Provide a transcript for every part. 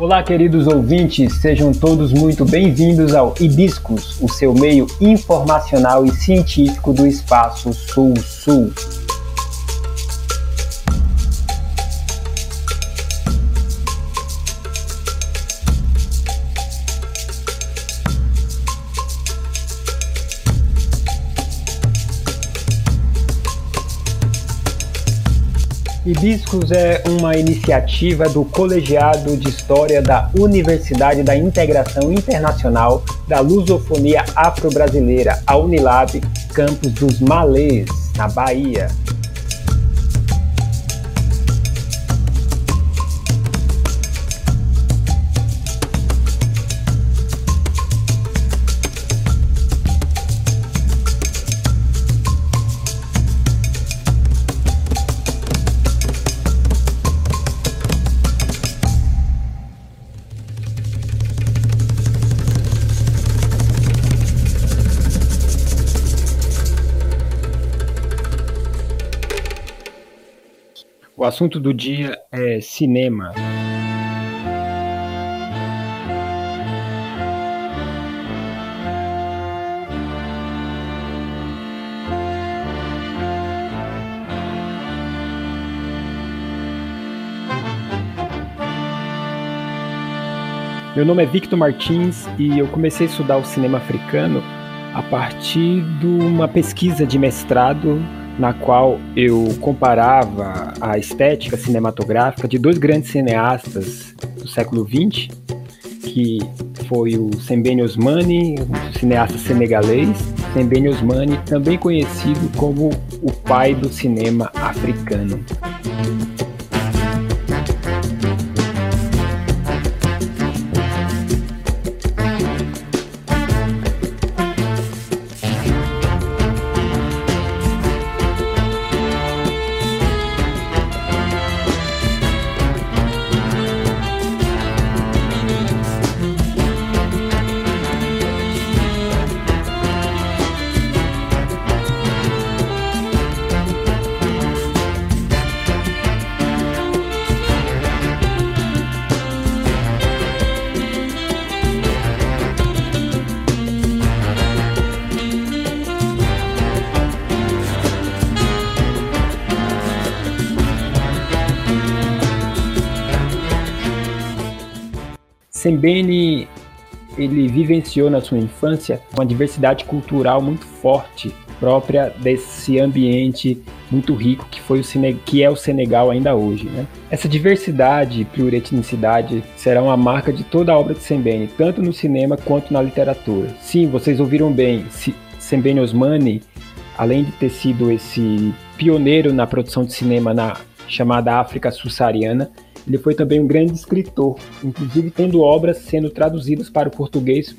Olá, queridos ouvintes, sejam todos muito bem-vindos ao Hibiscus, o seu meio informacional e científico do espaço Sul-Sul. Hibiscos é uma iniciativa do Colegiado de História da Universidade da Integração Internacional da Lusofonia Afro-Brasileira, a Unilab, campus dos Malês, na Bahia. O assunto do dia é cinema. Meu nome é Victor Martins e eu comecei a estudar o cinema africano a partir de uma pesquisa de mestrado na qual eu comparava a estética cinematográfica de dois grandes cineastas do século XX, que foi o Sembene Osmani, um cineasta senegalês, Sembene Osmani, também conhecido como o pai do cinema africano. Sembene ele vivenciou na sua infância uma diversidade cultural muito forte, própria desse ambiente muito rico que foi o que é o Senegal ainda hoje. Né? Essa diversidade e pluretnicidade será uma marca de toda a obra de Sembene, tanto no cinema quanto na literatura. Sim, vocês ouviram bem, Sembene Osmani, além de ter sido esse pioneiro na produção de cinema na chamada África Subsaariana, ele foi também um grande escritor, inclusive tendo obras sendo traduzidas para o português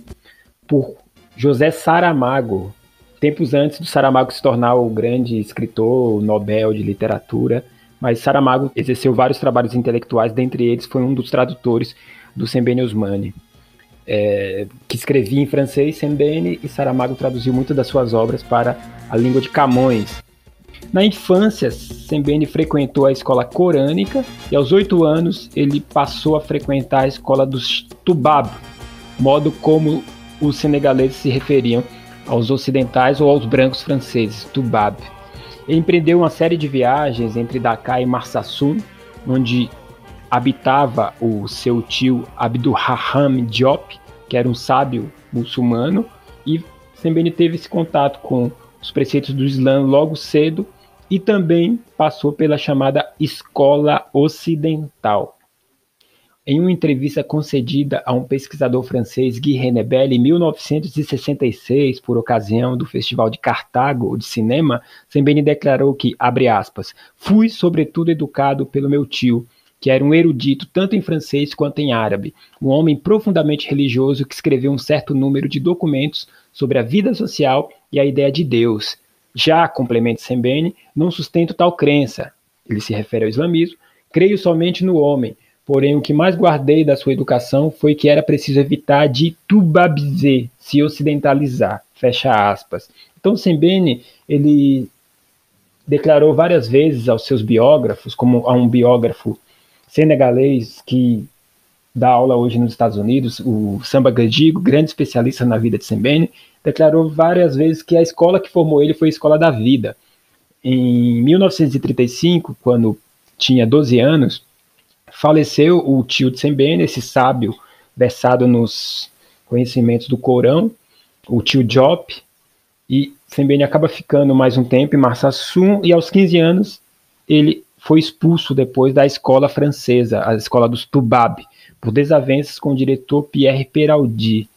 por José Saramago, tempos antes do Saramago se tornar o grande escritor Nobel de literatura. Mas Saramago exerceu vários trabalhos intelectuais, dentre eles foi um dos tradutores do Sembene Osmani, é, que escrevia em francês Sembene e Saramago traduziu muitas das suas obras para a língua de Camões, na infância, Sembene frequentou a escola corânica e aos oito anos ele passou a frequentar a escola dos Tubab, modo como os senegaleses se referiam aos ocidentais ou aos brancos franceses, Tubab. Ele empreendeu uma série de viagens entre Dakar e Marsassoum, onde habitava o seu tio Abdurrahman Diop, que era um sábio muçulmano, e Sembene teve esse contato com os preceitos do Islã logo cedo e também passou pela chamada Escola Ocidental. Em uma entrevista concedida a um pesquisador francês, Guy Renebel, em 1966, por ocasião do Festival de Cartago de Cinema, Sembene declarou que, abre aspas, fui sobretudo educado pelo meu tio, que era um erudito tanto em francês quanto em árabe, um homem profundamente religioso que escreveu um certo número de documentos sobre a vida social e a ideia de Deus, já, complementa Sembene, não sustento tal crença, ele se refere ao islamismo, creio somente no homem, porém o que mais guardei da sua educação foi que era preciso evitar de tubabizar, se ocidentalizar, fecha aspas. Então Sembene, ele declarou várias vezes aos seus biógrafos, como a um biógrafo senegalês que dá aula hoje nos Estados Unidos, o Samba Gadigo, grande especialista na vida de Sembene, declarou várias vezes que a escola que formou ele foi a escola da vida. Em 1935, quando tinha 12 anos, faleceu o tio de Sembene, esse sábio versado nos conhecimentos do Corão, o tio Jop, e Sembene acaba ficando mais um tempo em Marsassum, e aos 15 anos ele foi expulso depois da escola francesa, a escola dos Tubab, por desavenças com o diretor Pierre Peraldi.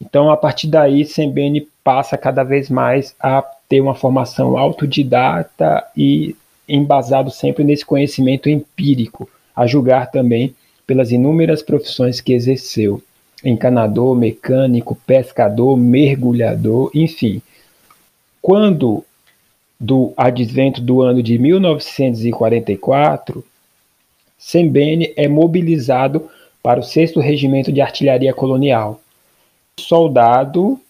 Então, a partir daí, Sembene passa cada vez mais a ter uma formação autodidata e embasado sempre nesse conhecimento empírico, a julgar também pelas inúmeras profissões que exerceu: encanador, mecânico, pescador, mergulhador, enfim. Quando do advento do ano de 1944, Sembene é mobilizado para o 6 Regimento de Artilharia Colonial, soldado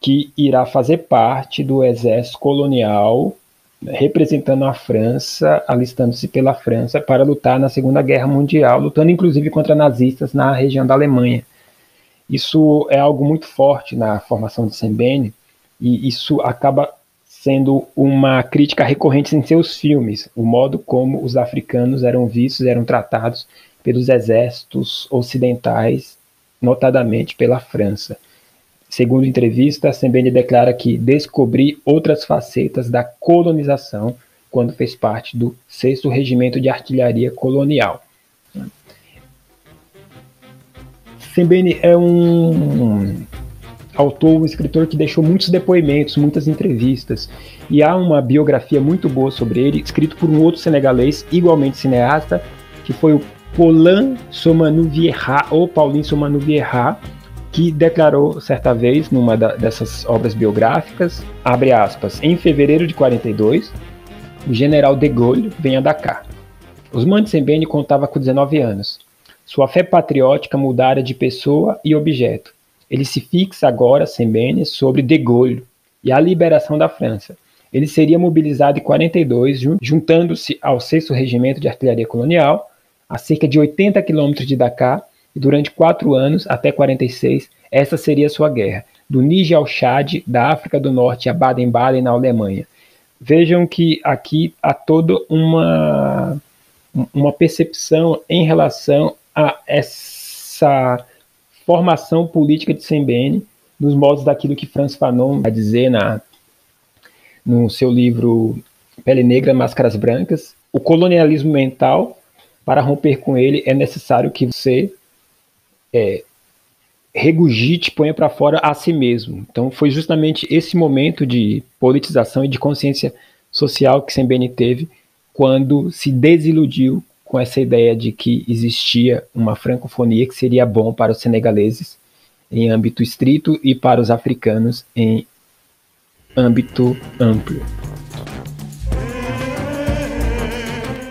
que irá fazer parte do exército colonial representando a França, alistando-se pela França para lutar na Segunda Guerra Mundial, lutando inclusive contra nazistas na região da Alemanha. Isso é algo muito forte na formação de Sembene e isso acaba sendo uma crítica recorrente em seus filmes, o modo como os africanos eram vistos, eram tratados pelos exércitos ocidentais, notadamente pela França. Segundo entrevista, Sembene declara que descobri outras facetas da colonização quando fez parte do 6 Regimento de Artilharia Colonial. Sembene é um autor, um escritor que deixou muitos depoimentos, muitas entrevistas. E há uma biografia muito boa sobre ele, escrito por um outro senegalês, igualmente cineasta, que foi o Paulin Somanu Vieira, ou Paulinho Somanu Vieira, que declarou certa vez, numa da, dessas obras biográficas, abre aspas, em fevereiro de 42, o general de Gaulle vem a Dakar. Osman Sembene contava com 19 anos. Sua fé patriótica mudara de pessoa e objeto ele se fixa agora, Sembene, sobre De Gaulle e a liberação da França. Ele seria mobilizado em 42, juntando-se ao 6 Regimento de Artilharia Colonial, a cerca de 80 quilômetros de Dakar, e durante quatro anos, até 46, essa seria sua guerra, do Níger ao Chad, da África do Norte a Baden-Baden, na Alemanha. Vejam que aqui há toda uma, uma percepção em relação a essa formação política de Sembene, nos modos daquilo que Franz Fanon vai dizer na, no seu livro Pele Negra, Máscaras Brancas. O colonialismo mental, para romper com ele, é necessário que você é, regurgite, ponha para fora a si mesmo. Então, foi justamente esse momento de politização e de consciência social que Sembene teve quando se desiludiu com essa ideia de que existia uma francofonia que seria bom para os senegaleses em âmbito estrito e para os africanos em âmbito amplo.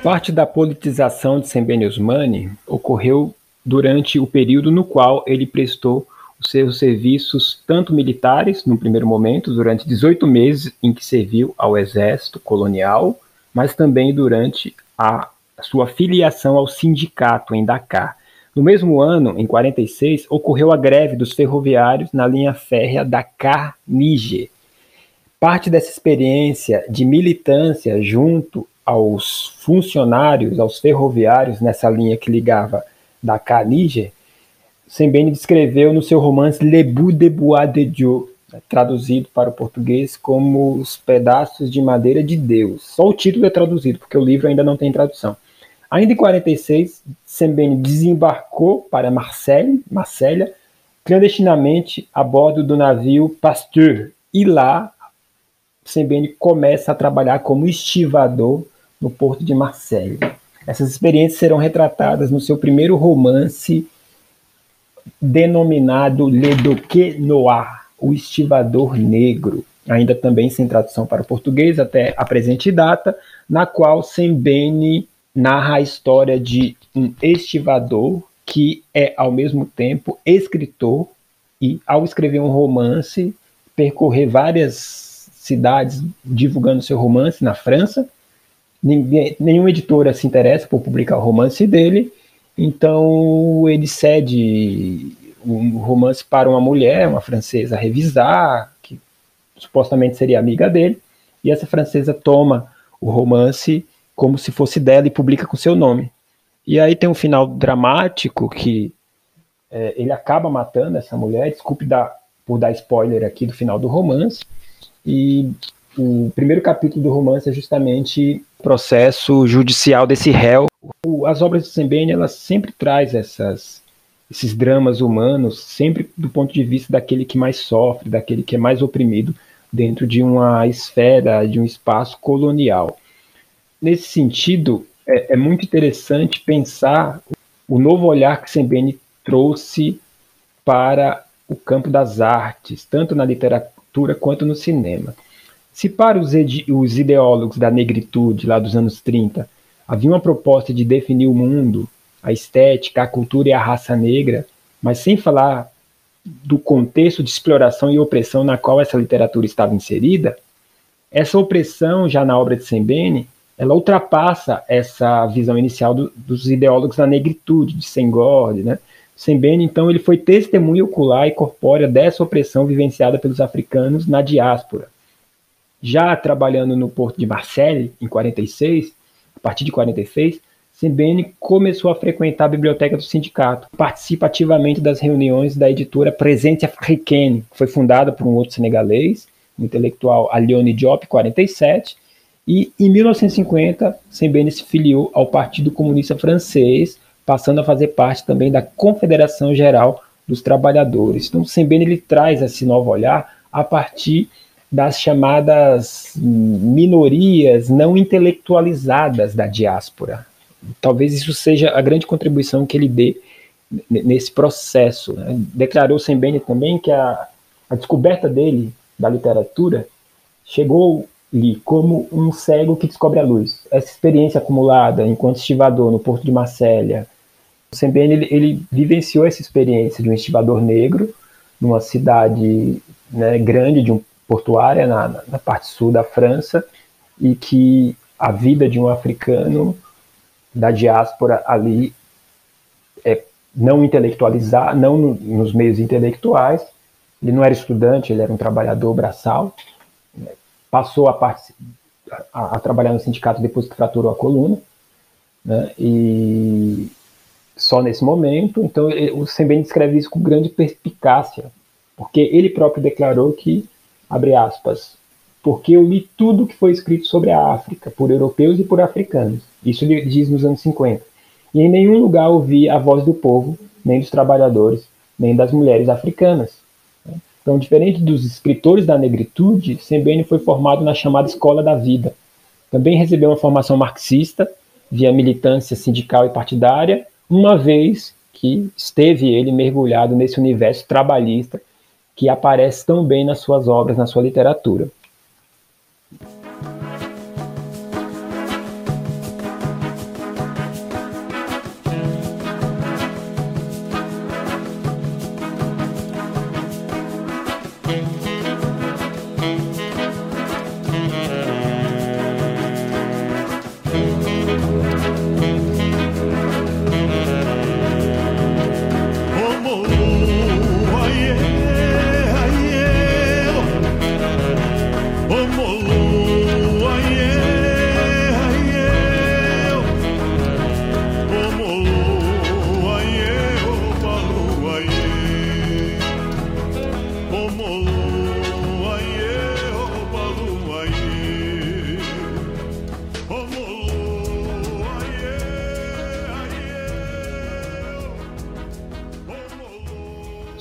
Parte da politização de Sembene Osmani ocorreu durante o período no qual ele prestou os seus serviços tanto militares, no primeiro momento, durante 18 meses em que serviu ao exército colonial, mas também durante a sua filiação ao sindicato em Dakar. No mesmo ano, em 46, ocorreu a greve dos ferroviários na linha férrea Dakar-Níger. Parte dessa experiência de militância junto aos funcionários, aos ferroviários nessa linha que ligava Dakar-Níger, Sembene descreveu no seu romance Le Bout de Bois de Dieu, traduzido para o português como Os Pedaços de Madeira de Deus. Só o título é traduzido, porque o livro ainda não tem tradução. Ainda em 46, Sembene desembarcou para Marseille, Marselha, clandestinamente a bordo do navio Pasteur. E lá, Sembene começa a trabalhar como estivador no porto de Marseille. Essas experiências serão retratadas no seu primeiro romance denominado Le Doque Noir, o estivador negro, ainda também sem tradução para o português até a presente data, na qual Sembene narra a história de um estivador que é ao mesmo tempo escritor e ao escrever um romance percorrer várias cidades divulgando seu romance na França. Ninguém, nenhuma editora se interessa por publicar o romance dele. Então ele cede o romance para uma mulher, uma francesa, revisar, que supostamente seria amiga dele, e essa francesa toma o romance como se fosse dela e publica com seu nome. E aí tem um final dramático que é, ele acaba matando essa mulher, desculpe dar, por dar spoiler aqui do final do romance, e o primeiro capítulo do romance é justamente processo judicial desse réu. As obras de Sembene, elas sempre traz essas, esses dramas humanos, sempre do ponto de vista daquele que mais sofre, daquele que é mais oprimido dentro de uma esfera, de um espaço colonial. Nesse sentido, é, é muito interessante pensar o novo olhar que Sembene trouxe para o campo das artes, tanto na literatura quanto no cinema. Se para os, os ideólogos da negritude, lá dos anos 30, havia uma proposta de definir o mundo, a estética, a cultura e a raça negra, mas sem falar do contexto de exploração e opressão na qual essa literatura estava inserida, essa opressão, já na obra de Sembene, ela ultrapassa essa visão inicial do, dos ideólogos da negritude, de Senghor, né? Sembene, então, ele foi testemunha ocular e corpórea dessa opressão vivenciada pelos africanos na diáspora. Já trabalhando no porto de Marseille, em 46, a partir de 46, Sembene começou a frequentar a biblioteca do sindicato, participa ativamente das reuniões da editora Presente Africaine, que foi fundada por um outro senegalês, o intelectual Alione Diop, 47, e em 1950 Sembene se filiou ao Partido Comunista Francês, passando a fazer parte também da Confederação Geral dos Trabalhadores. Então, Sembene ele traz esse novo olhar a partir das chamadas minorias não intelectualizadas da diáspora. Talvez isso seja a grande contribuição que ele dê nesse processo. Né? Declarou Sembene também que a, a descoberta dele da literatura chegou-lhe como um cego que descobre a luz. Essa experiência acumulada enquanto estivador no Porto de Marselha, Sembene ele, ele vivenciou essa experiência de um estivador negro numa cidade né, grande, de um portuária na, na parte sul da França, e que a vida de um africano da diáspora ali é não intelectualizar, não no, nos meios intelectuais. Ele não era estudante, ele era um trabalhador braçal. Né, passou a, a, a, trabalhar no sindicato depois que fraturou a coluna. Né, e só nesse momento. Então, ele, o Sembene descreve isso com grande perspicácia, porque ele próprio declarou que, abre aspas, porque eu li tudo que foi escrito sobre a África, por europeus e por africanos. Isso ele diz nos anos 50. E em nenhum lugar ouvi a voz do povo, nem dos trabalhadores, nem das mulheres africanas. Então, diferente dos escritores da negritude, Sembene foi formado na chamada Escola da Vida. Também recebeu uma formação marxista, via militância sindical e partidária, uma vez que esteve ele mergulhado nesse universo trabalhista que aparece tão bem nas suas obras, na sua literatura.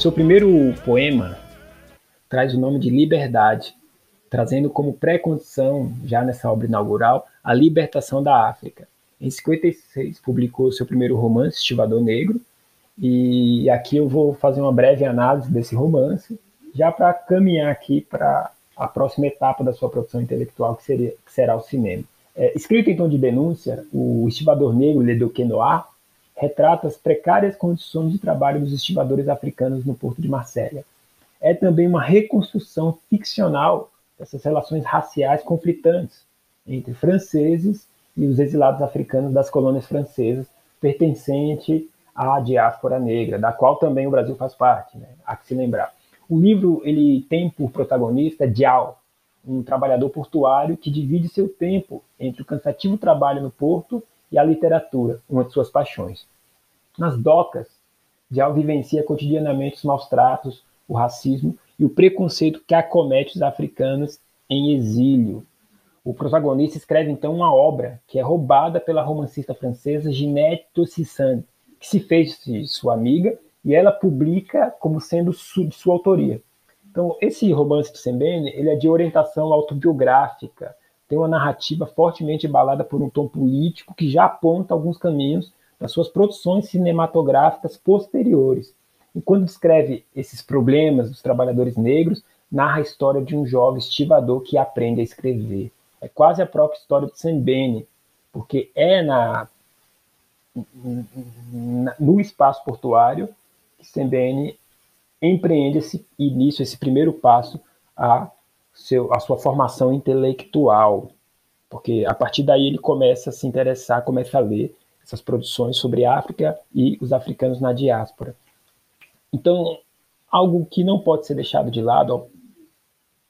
Seu primeiro poema traz o nome de Liberdade, trazendo como pré-condição, já nessa obra inaugural, a libertação da África. Em 56, publicou seu primeiro romance, Estivador Negro, e aqui eu vou fazer uma breve análise desse romance, já para caminhar aqui para a próxima etapa da sua produção intelectual, que, seria, que será o cinema. É, escrito em tom de denúncia, o Estivador Negro, Le Duquenoir, retrata as precárias condições de trabalho dos estivadores africanos no porto de Marsella. É também uma reconstrução ficcional dessas relações raciais conflitantes entre franceses e os exilados africanos das colônias francesas pertencente à diáspora negra, da qual também o Brasil faz parte, né? há que se lembrar. O livro ele tem por protagonista Dial, um trabalhador portuário que divide seu tempo entre o cansativo trabalho no porto e a literatura, uma de suas paixões. Nas docas, Dial vivencia cotidianamente os maus tratos, o racismo e o preconceito que acomete os africanos em exílio. O protagonista escreve então uma obra que é roubada pela romancista francesa Ginette Tossissan, que se fez sua amiga e ela publica como sendo de sua autoria. Então, esse romance de Sembene, ele é de orientação autobiográfica, tem uma narrativa fortemente embalada por um tom político que já aponta alguns caminhos das suas produções cinematográficas posteriores. E quando descreve esses problemas dos trabalhadores negros, narra a história de um jovem estivador que aprende a escrever. É quase a própria história de Sembene, porque é na, no espaço portuário que Sembene empreende esse início, esse primeiro passo a, seu, a sua formação intelectual, porque a partir daí ele começa a se interessar, começa a ler essas produções sobre África e os africanos na diáspora. Então, algo que não pode ser deixado de lado ao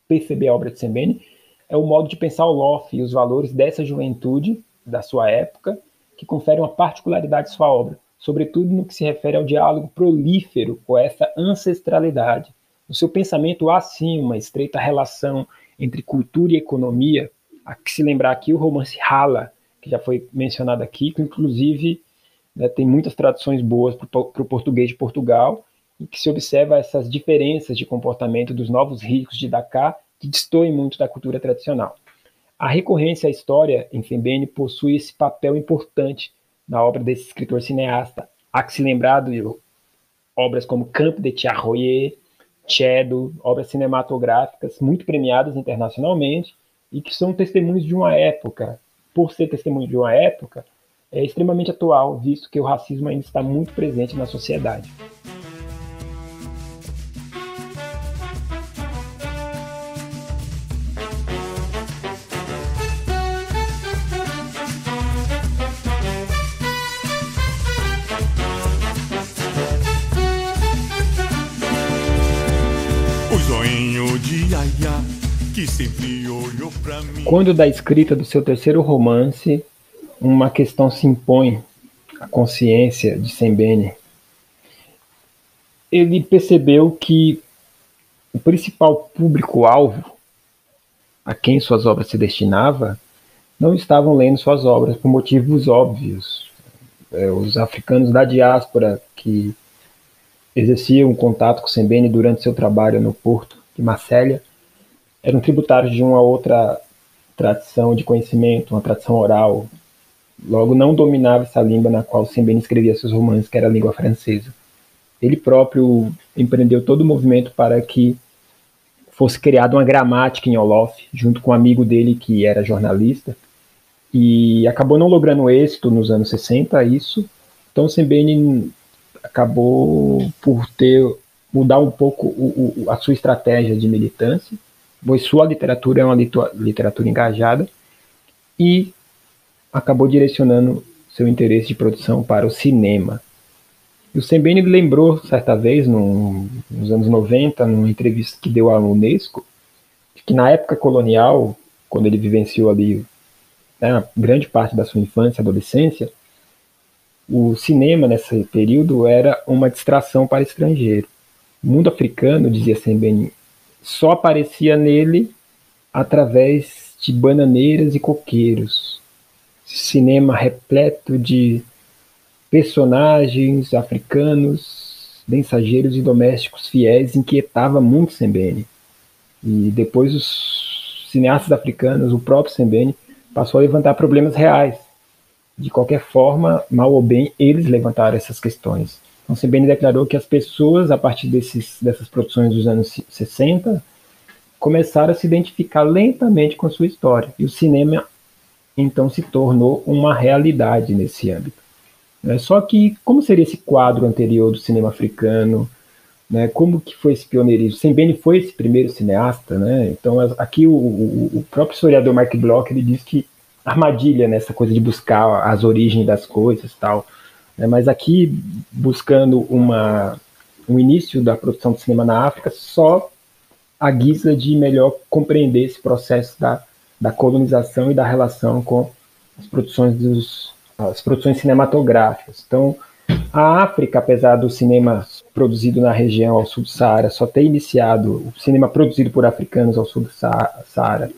perceber a obra de Sembene é o modo de pensar o Loff e os valores dessa juventude da sua época que confere uma particularidade à sua obra sobretudo no que se refere ao diálogo prolífero com essa ancestralidade. No seu pensamento há sim uma estreita relação entre cultura e economia. Há que se lembrar aqui o romance Hala, que já foi mencionado aqui, que inclusive né, tem muitas traduções boas para o português de Portugal, e que se observa essas diferenças de comportamento dos novos ricos de Dakar, que destoem muito da cultura tradicional. A recorrência à história em Fembene possui esse papel importante na obra desse escritor cineasta. Há que se lembrar de obras como Campo de Charroyer, Chedo, obras cinematográficas muito premiadas internacionalmente e que são testemunhos de uma época. Por ser testemunho de uma época, é extremamente atual, visto que o racismo ainda está muito presente na sociedade. Quando da escrita do seu terceiro romance, uma questão se impõe à consciência de Sembene. Ele percebeu que o principal público-alvo a quem suas obras se destinava não estavam lendo suas obras por motivos óbvios. É, os africanos da diáspora que exerciam contato com Sembene durante seu trabalho no porto de Marselha eram tributários de uma outra tradição de conhecimento, uma tradição oral. Logo, não dominava essa língua na qual Sembene escrevia seus romances, que era a língua francesa. Ele próprio empreendeu todo o movimento para que fosse criada uma gramática em Olof, junto com um amigo dele que era jornalista, e acabou não logrando êxito nos anos 60 isso. Então Sembene acabou por ter mudar um pouco o, o, a sua estratégia de militância pois sua literatura é uma literatura engajada e acabou direcionando seu interesse de produção para o cinema. E o Sembene lembrou certa vez, nos anos 90, numa entrevista que deu à Unesco, que na época colonial, quando ele vivenciou ali né, grande parte da sua infância e adolescência, o cinema nesse período era uma distração para estrangeiro. O mundo africano, dizia Sembene, só aparecia nele através de bananeiras e coqueiros. Cinema repleto de personagens africanos, mensageiros e domésticos fiéis inquietava muito Sembene. E depois os cineastas africanos, o próprio Sembene, passou a levantar problemas reais. De qualquer forma, mal ou bem, eles levantaram essas questões. Então, Sebene declarou que as pessoas, a partir desses, dessas produções dos anos 60, começaram a se identificar lentamente com a sua história. E o cinema, então, se tornou uma realidade nesse âmbito. Né? Só que, como seria esse quadro anterior do cinema africano? Né? Como que foi esse pioneirismo? Sembene foi esse primeiro cineasta, né? Então, aqui o, o próprio historiador Mark Bloch, ele diz que armadilha nessa coisa de buscar as origens das coisas tal Né? Mas aqui, buscando uma, um início da produção de cinema na África, só a guisa de melhor compreender esse processo da, da colonização e da relação com as produções dos as produções cinematográficas. Então, a África, apesar do cinema produzido na região ao sul do Saara só ter iniciado, o cinema produzido por africanos ao sul do Saara,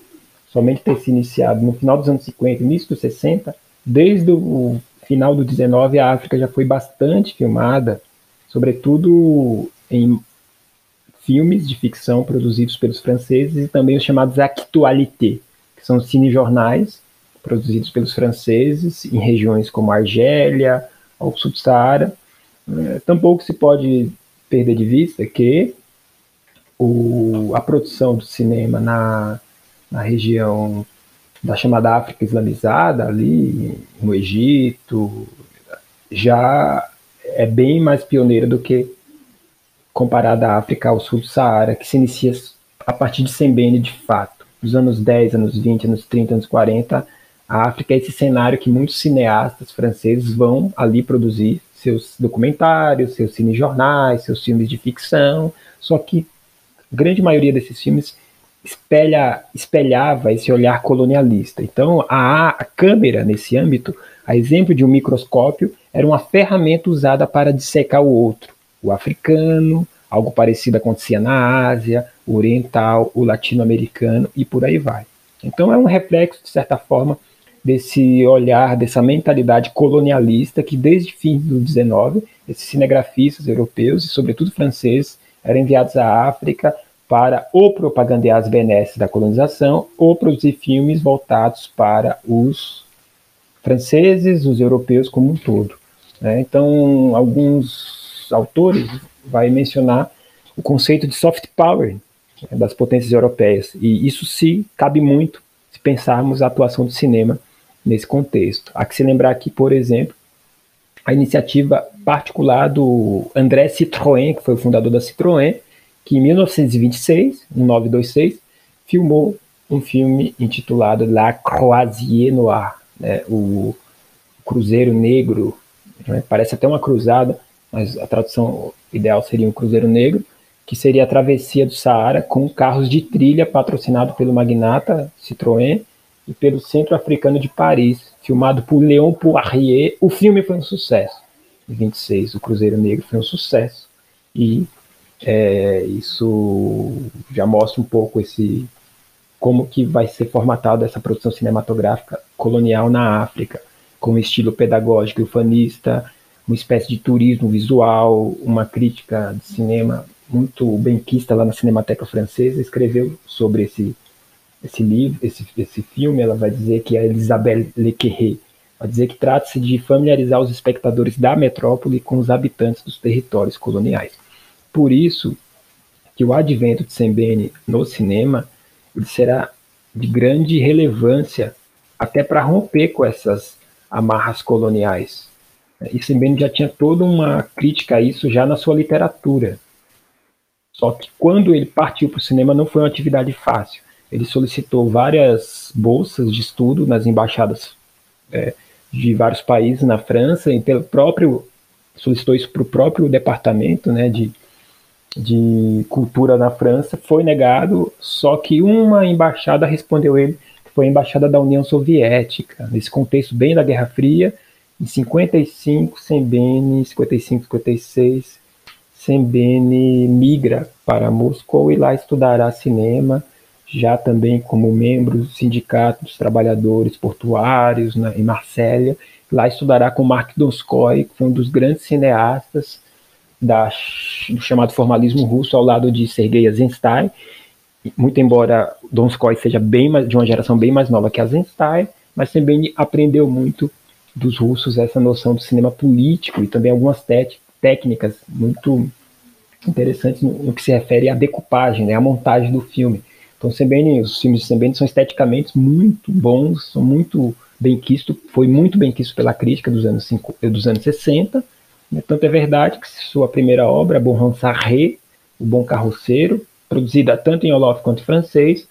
somente ter se iniciado no final dos anos 50, início dos 60, desde o final do 19 a África já foi bastante filmada, sobretudo em filmes de ficção produzidos pelos franceses e também os chamados actualités, que são cinejornais produzidos pelos franceses em regiões como Argélia, ao sul do Saara. É, tampouco se pode perder de vista que o, a produção do cinema na, na região da chamada África Islamizada, ali no Egito, já é bem mais pioneira do que comparada à África ao sul do Saara, que se inicia a partir de Sembene de fato. Nos anos 10, anos 20, anos 30, anos 40, a África é esse cenário que muitos cineastas franceses vão ali produzir seus documentários, seus cinejornais, seus filmes de ficção, só que a grande maioria desses filmes espelha, espelhava esse olhar colonialista. Então, a, a câmera, nesse âmbito, a exemplo de um microscópio, era uma ferramenta usada para dissecar o outro, o africano, algo parecido acontecia na Ásia, o oriental, o latino-americano e por aí vai. Então, é um reflexo, de certa forma, desse olhar, dessa mentalidade colonialista que desde fim do 19, esses cinegrafistas europeus e sobretudo franceses eram enviados à África para ou propagandear as benesses da colonização ou produzir filmes voltados para os franceses, os europeus como um todo. Né? Então, alguns autores vai mencionar o conceito de soft power né, das potências europeias e isso se cabe muito se pensarmos a atuação do cinema nesse contexto. Há que se lembrar aqui, por exemplo, a iniciativa particular do André Citroën, que foi o fundador da Citroën, que em 1926, 1926, filmou um filme intitulado La Croisière Noire, né, o Cruzeiro Negro, né, parece até uma cruzada, mas a tradução ideal seria um Cruzeiro Negro, que seria a travessia do Saara com carros de trilha patrocinado pelo magnata Citroën e pelo Centro Africano de Paris, filmado por Léon Poirier. O filme foi um sucesso. Em 26, o Cruzeiro Negro foi um sucesso. E é, isso já mostra um pouco esse como que vai ser formatada essa produção cinematográfica colonial na África, com um estilo pedagógico e ufanista, uma espécie de turismo visual, uma crítica de cinema muito benquista lá na Cinemateca Francesa, escreveu sobre esse esse livro, esse, esse filme, ela vai dizer que é Elisabeth Lequerre, vai dizer que trata-se de familiarizar os espectadores da metrópole com os habitantes dos territórios coloniais. Por isso que o advento de Sembene no cinema ele será de grande relevância até para romper com essas amarras coloniais. E Sembene já tinha toda uma crítica a isso já na sua literatura. Só que quando ele partiu para o cinema não foi uma atividade fácil ele solicitou várias bolsas de estudo nas embaixadas é, de vários países na França e pelo próprio solicitou isso para o próprio departamento né, de, de cultura na França, foi negado, só que uma embaixada respondeu ele, que foi a embaixada da União Soviética, nesse contexto bem da Guerra Fria, em 55, Sembene, 55, 56, Sembene migra para Moscou e lá estudará cinema, já também como membro do Sindicato dos Trabalhadores Portuários né, em Marsella. Lá estudará com Mark Donskoy, que foi um dos grandes cineastas da, do chamado formalismo russo, ao lado de Sergei Eisenstein. Muito embora Donskoy seja bem mais, de uma geração bem mais nova que Eisenstein, mas também aprendeu muito dos russos essa noção do cinema político e também algumas técnicas muito interessantes no, no, que se refere à decupagem, né, à montagem do filme. Então, Sembene, os filmes de Sembene são esteticamente muito bons, são muito bem quisto, foi muito bem quisto pela crítica dos anos, cinco, dos anos 60. Né? Tanto é verdade que sua primeira obra, Bon Hansarré, O Bom Carroceiro, produzida tanto em Olof quanto em francês,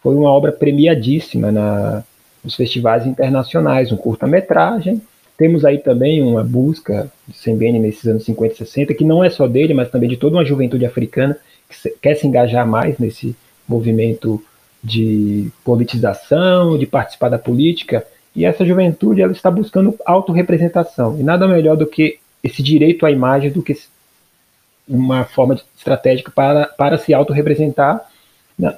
foi uma obra premiadíssima na, nos festivais internacionais, um curta-metragem, Temos aí também uma busca de Sembene nesses anos 50 e 60, que não é só dele, mas também de toda uma juventude africana que se, quer se engajar mais nesse movimento de politização, de participar da política, e essa juventude ela está buscando autorrepresentação. E nada melhor do que esse direito à imagem do que uma forma estratégica para, para se autorrepresentar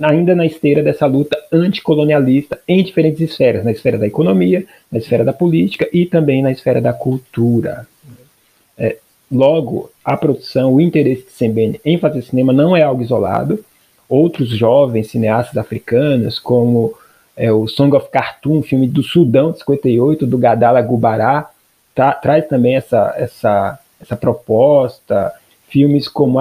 ainda na esteira dessa luta anticolonialista em diferentes esferas, na esfera da economia, na esfera da política e também na esfera da cultura. É, logo, a produção, o interesse de Sembene em fazer cinema não é algo isolado. Outros jovens cineastas africanos, como é, o Song of Khartoum, filme do Sudão de 58, do Gadala Gubará, tá, traz também essa, essa, essa proposta filmes como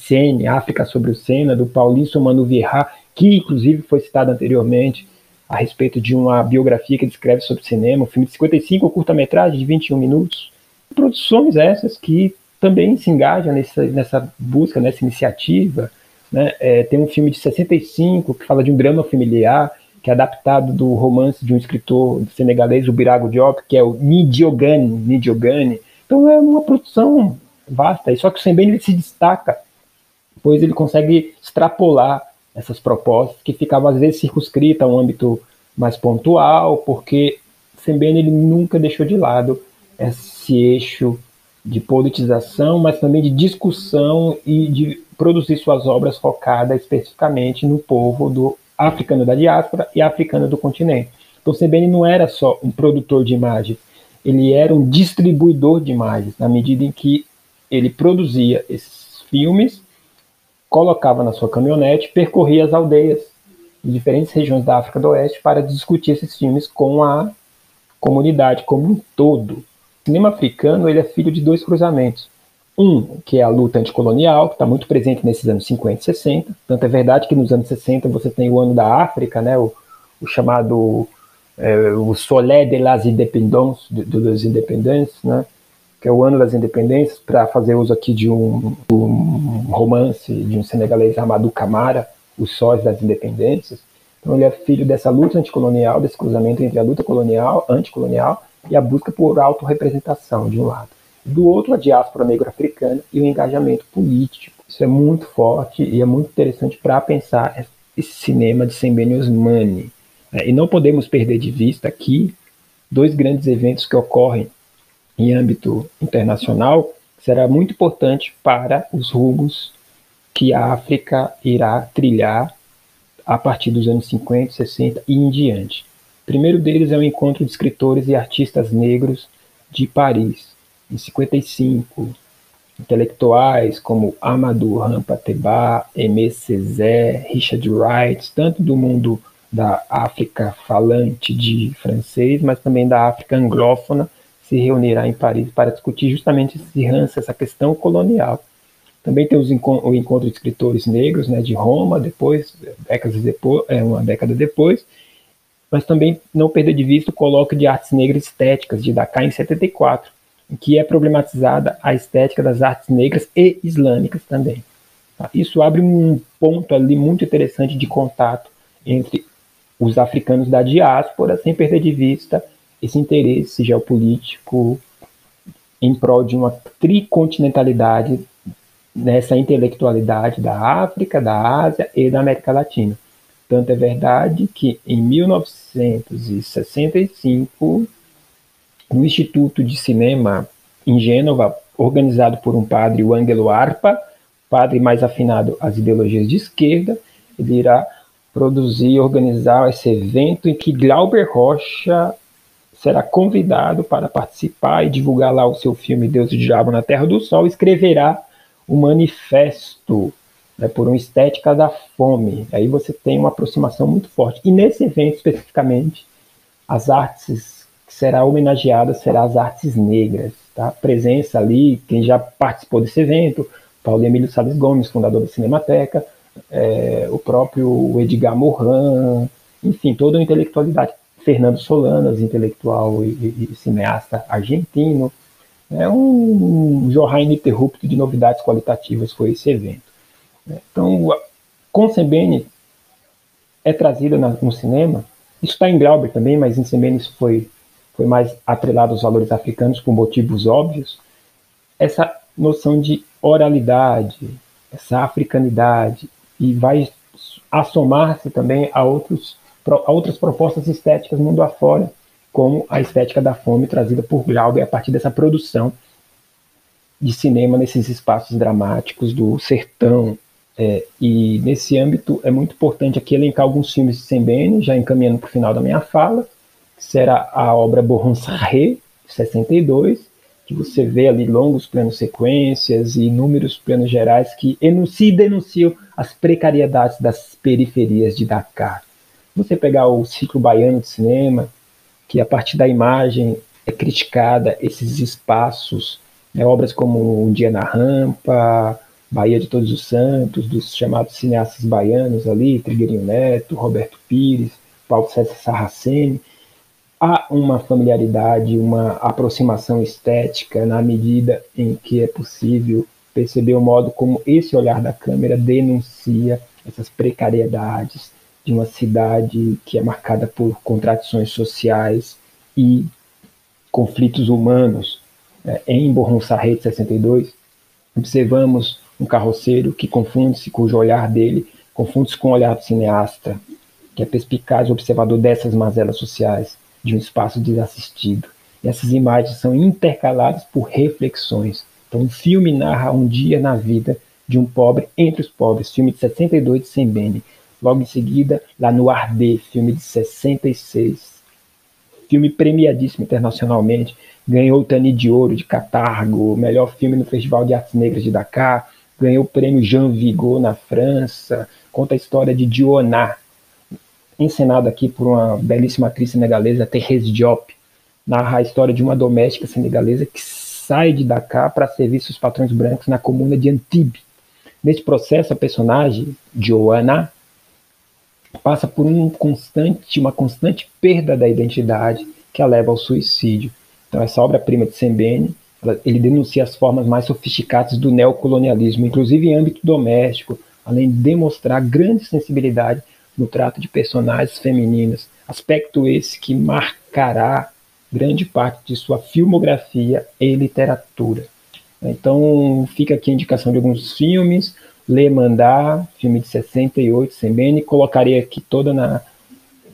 Sene, África sobre o Sena, do Paulinho Manu Vieira, que inclusive foi citado anteriormente a respeito de uma biografia que descreve sobre cinema, um filme de 55, curta-metragem de 21 minutos. Produções essas que também se engajam nessa, nessa busca, nessa iniciativa. Né? É, tem um filme de 65 que fala de um drama familiar, que é adaptado do romance de um escritor senegalês, o Birago Diop, que é o Nidiogane. Nidiogane. Então é uma produção vasta. Só que o Sembene se destaca, pois ele consegue extrapolar essas propostas que ficavam às vezes circunscritas a um âmbito mais pontual, porque Sembene ele nunca deixou de lado esse eixo de politização, mas também de discussão e de produzir suas obras focadas especificamente no povo do africano da diáspora e africano do continente. Então, Sembene não era só um produtor de imagens, ele era um distribuidor de imagens, na medida em que ele produzia esses filmes, colocava na sua caminhonete, percorria as aldeias de diferentes regiões da África do Oeste para discutir esses filmes com a comunidade como um todo. O cinema africano ele é filho de dois cruzamentos. Um, que é a luta anticolonial, que está muito presente nesses anos 50 e 60. Tanto é verdade que nos anos 60 você tem o ano da África, né, o, o chamado é, o Solé de las Indépendances, de, dos Independentes, né, que é o ano das independências, para fazer uso aqui de um, um, romance de um senegalês Amadou Camara, Os Sóis das Independências. Então ele é filho dessa luta anticolonial, desse cruzamento entre a luta colonial, anticolonial, e a busca por autorrepresentação, de um lado. Do outro, a diáspora negro-africana e o engajamento político. Isso é muito forte e é muito interessante para pensar esse cinema de Sembene Osmani. É, e não podemos perder de vista aqui dois grandes eventos que ocorrem em âmbito internacional será muito importante para os rumos que a África irá trilhar a partir dos anos 50, 60 e em diante. O primeiro deles é o encontro de escritores e artistas negros de Paris, em 55. Intelectuais como Amadou Rampateba, Aimé Césaire, Richard Wright, tanto do mundo da África falante de francês, mas também da África anglófona, se reunirá em Paris para discutir justamente esse ranço, essa questão colonial. Também tem o encontro de escritores negros né, de Roma, depois, décadas depois, é, uma década depois, mas também não perder de vista o colóquio de artes negras estéticas de Dakar em 74, em que é problematizada a estética das artes negras e islâmicas também. Tá? Isso abre um ponto ali muito interessante de contato entre os africanos da diáspora, sem perder de vista esse interesse geopolítico em prol de uma tricontinentalidade nessa intelectualidade da África, da Ásia e da América Latina. Tanto é verdade que em 1965, no Instituto de Cinema em Gênova, organizado por um padre, o Angelo Arpa, padre mais afinado às ideologias de esquerda, ele irá produzir e organizar esse evento em que Glauber Rocha será convidado para participar e divulgar lá o seu filme Deus e Diabo na Terra do Sol, escreverá o manifesto né, por uma estética da fome. Aí você tem uma aproximação muito forte. E nesse evento especificamente, as artes que será homenageada serão as artes negras. Tá? Presença ali, quem já participou desse evento, Paulo Emílio Salles Gomes, fundador da Cinemateca, é, o próprio Edgar Morin, enfim, toda a intelectualidade Fernando Solanas, intelectual e, e, e cineasta argentino. É um jornal ininterrupto de novidades qualitativas foi esse evento. Então, com Sembene é trazida no cinema, isso está em Glauber também, mas em Sembene isso foi foi mais atrelado aos valores africanos por motivos óbvios, essa noção de oralidade, essa africanidade, e vai assomar-se também a, outros, a outras propostas estéticas mundo afora, como a estética da fome trazida por Glauber a partir dessa produção de cinema nesses espaços dramáticos do sertão. É, e nesse âmbito é muito importante aqui elencar alguns filmes de Sembene, já encaminhando para o final da minha fala, será a obra Borron Sarré, 62, que você vê ali longos planos sequências e inúmeros planos gerais que enunciam e denunciam as precariedades das periferias de Dakar. Você pegar o ciclo baiano de cinema, que a partir da imagem é criticada esses espaços né, obras como Um Dia na Rampa, Bahia de Todos os Santos, dos chamados cineastas baianos ali, Trigueirinho Neto, Roberto Pires, Paulo César Sarraceni, há uma familiaridade, uma aproximação estética na medida em que é possível perceber o modo como esse olhar da câmera denuncia essas precariedades de uma cidade que é marcada por contradições sociais e conflitos humanos. É, em Borronsarret 62, observamos um carroceiro que confunde-se cujo olhar dele confunde-se com o olhar do cineasta, que é perspicaz observador dessas mazelas sociais de um espaço desassistido. E essas imagens são intercaladas por reflexões. Então, o filme narra um dia na vida de um pobre entre os pobres, filme de 62 de Sembene. Logo em seguida, lá no Ardê, filme de 66. Filme premiadíssimo internacionalmente, ganhou o Tani de Ouro de Catargo, melhor filme no Festival de Artes Negras de Dakar, ganhou o prêmio Jean Vigo na França, conta a história de Dioná, encenada aqui por uma belíssima atriz senegalesa, Thérèse Diop, narra a história de uma doméstica senegalesa que sai de Dakar para servir seus patrões brancos na comuna de Antibes. Neste processo, a personagem, Joana, passa por um constante, uma constante perda da identidade que a leva ao suicídio. Então, essa obra-prima de Sembene, ele denuncia as formas mais sofisticadas do neocolonialismo, inclusive em âmbito doméstico, além de demonstrar grande sensibilidade no trato de personagens femininas, aspecto esse que marcará grande parte de sua filmografia e literatura. Então, fica aqui a indicação de alguns filmes, Le Mandar, filme de 68, Sembene, colocaria aqui toda na,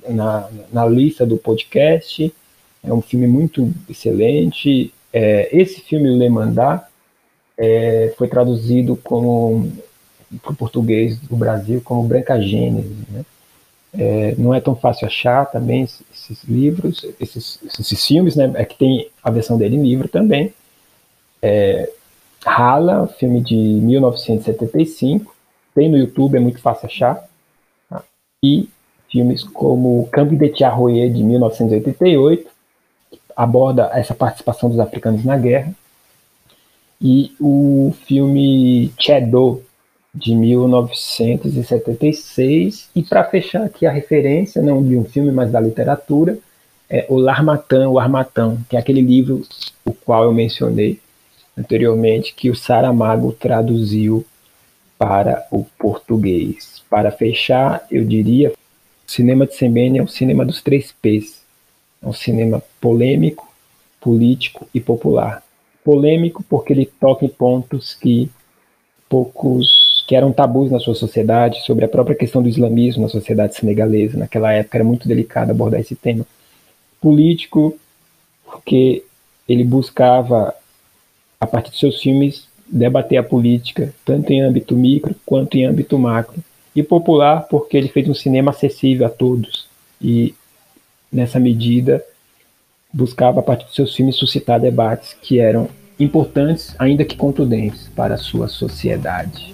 na, na lista do podcast, é um filme muito excelente. É, esse filme, Le Mandar, é, foi traduzido como para o português do Brasil como Branca Gênese. Né? É, não é tão fácil achar também esses livros, esses, esses filmes, né? É que tem a versão dele em livro também. É, Hala, filme de 1975, tem no YouTube, é muito fácil achar. Tá? E filmes como Campo de de 1988, aborda essa participação dos africanos na guerra. E o filme Chedo, de 1976. E para fechar aqui a referência, não de um filme, mas da literatura, é o Larmatan, o Armatão, que é aquele livro o qual eu mencionei anteriormente, que o Saramago traduziu para o português. Para fechar, eu diria, o cinema de Semene é o cinema dos três P's é um cinema polêmico, político e popular. Polêmico porque ele toca em pontos que poucos que eram tabus na sua sociedade, sobre a própria questão do islamismo na sociedade senegalesa. Naquela época era muito delicado abordar esse tema. Político porque ele buscava, a partir de seus filmes, debater a política, tanto em âmbito micro quanto em âmbito macro. E popular porque ele fez um cinema acessível a todos. E nessa medida, buscava, a partir de seus filmes, suscitar debates que eram importantes, ainda que contundentes, para a sua sociedade.